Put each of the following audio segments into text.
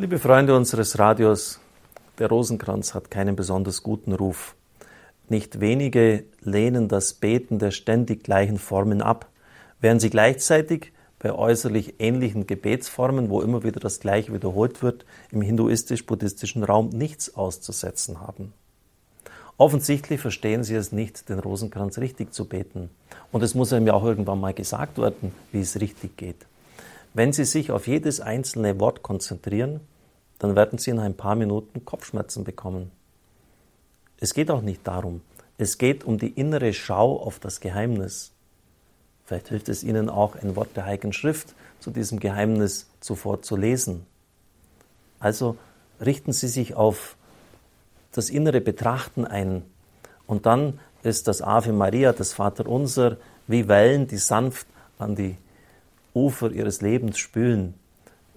Liebe Freunde unseres Radios, der Rosenkranz hat keinen besonders guten Ruf. Nicht wenige lehnen das Beten der ständig gleichen Formen ab, während sie gleichzeitig bei äußerlich ähnlichen Gebetsformen, wo immer wieder das Gleiche wiederholt wird, im hinduistisch-buddhistischen Raum nichts auszusetzen haben. Offensichtlich verstehen sie es nicht, den Rosenkranz richtig zu beten. Und es muss einem ja auch irgendwann mal gesagt werden, wie es richtig geht. Wenn Sie sich auf jedes einzelne Wort konzentrieren, dann werden Sie in ein paar Minuten Kopfschmerzen bekommen. Es geht auch nicht darum. Es geht um die innere Schau auf das Geheimnis. Vielleicht hilft es Ihnen auch, ein Wort der Heiligen Schrift zu diesem Geheimnis zuvor zu lesen. Also richten Sie sich auf das innere Betrachten ein. Und dann ist das Ave Maria, das Vaterunser, wie Wellen, die sanft an die Ufer ihres Lebens spülen.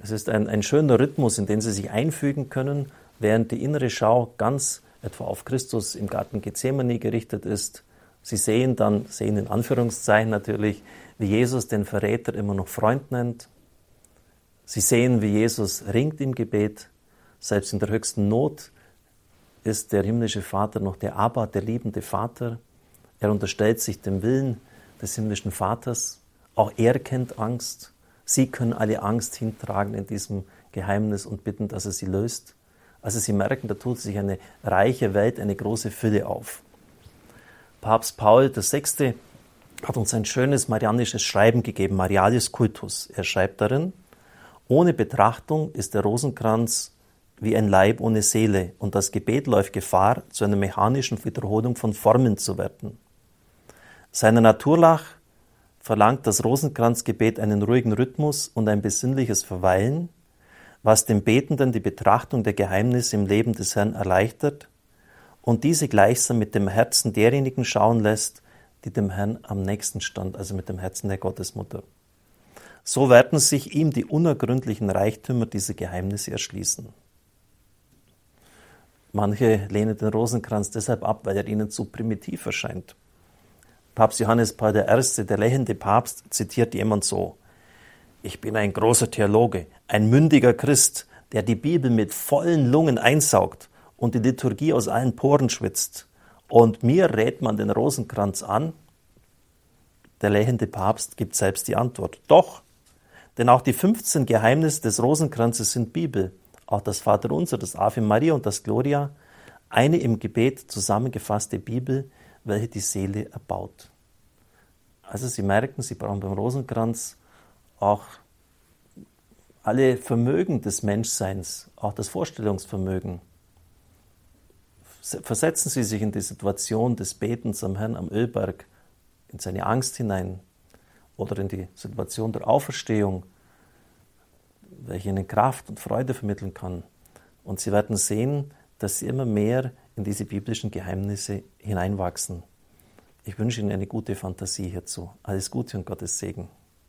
Es ist ein, ein schöner Rhythmus, in den sie sich einfügen können, während die innere Schau ganz etwa auf Christus im Garten Gethsemane gerichtet ist. Sie sehen dann, sehen in Anführungszeichen natürlich, wie Jesus den Verräter immer noch Freund nennt. Sie sehen, wie Jesus ringt im Gebet. Selbst in der höchsten Not ist der himmlische Vater noch der Abba, der liebende Vater. Er unterstellt sich dem Willen des himmlischen Vaters. Auch er kennt Angst. Sie können alle Angst hintragen in diesem Geheimnis und bitten, dass er sie löst. Also Sie merken, da tut sich eine reiche Welt, eine große Fülle auf. Papst Paul VI. hat uns ein schönes marianisches Schreiben gegeben, Marialis Cultus. Er schreibt darin, ohne Betrachtung ist der Rosenkranz wie ein Leib ohne Seele und das Gebet läuft Gefahr, zu einer mechanischen Wiederholung von Formen zu werden. Seiner Natur nach verlangt das Rosenkranzgebet einen ruhigen Rhythmus und ein besinnliches Verweilen, was dem Betenden die Betrachtung der Geheimnisse im Leben des Herrn erleichtert und diese gleichsam mit dem Herzen derjenigen schauen lässt, die dem Herrn am nächsten stand, also mit dem Herzen der Gottesmutter. So werden sich ihm die unergründlichen Reichtümer dieser Geheimnisse erschließen. Manche lehnen den Rosenkranz deshalb ab, weil er ihnen zu primitiv erscheint. Papst Johannes Paul I., der lächelnde Papst, zitiert jemand so: Ich bin ein großer Theologe, ein mündiger Christ, der die Bibel mit vollen Lungen einsaugt und die Liturgie aus allen Poren schwitzt. Und mir rät man den Rosenkranz an. Der lächelnde Papst gibt selbst die Antwort. Doch, denn auch die 15 Geheimnisse des Rosenkranzes sind Bibel, auch das Vaterunser, das Ave Maria und das Gloria, eine im Gebet zusammengefasste Bibel, welche die Seele erbaut. Also Sie merken, Sie brauchen beim Rosenkranz auch alle Vermögen des Menschseins, auch das Vorstellungsvermögen. Versetzen Sie sich in die Situation des Betens am Herrn am Ölberg, in seine Angst hinein oder in die Situation der Auferstehung, welche Ihnen Kraft und Freude vermitteln kann. Und Sie werden sehen, dass Sie immer mehr in diese biblischen Geheimnisse hineinwachsen. Ich wünsche Ihnen eine gute Fantasie hierzu. Alles Gute und Gottes Segen.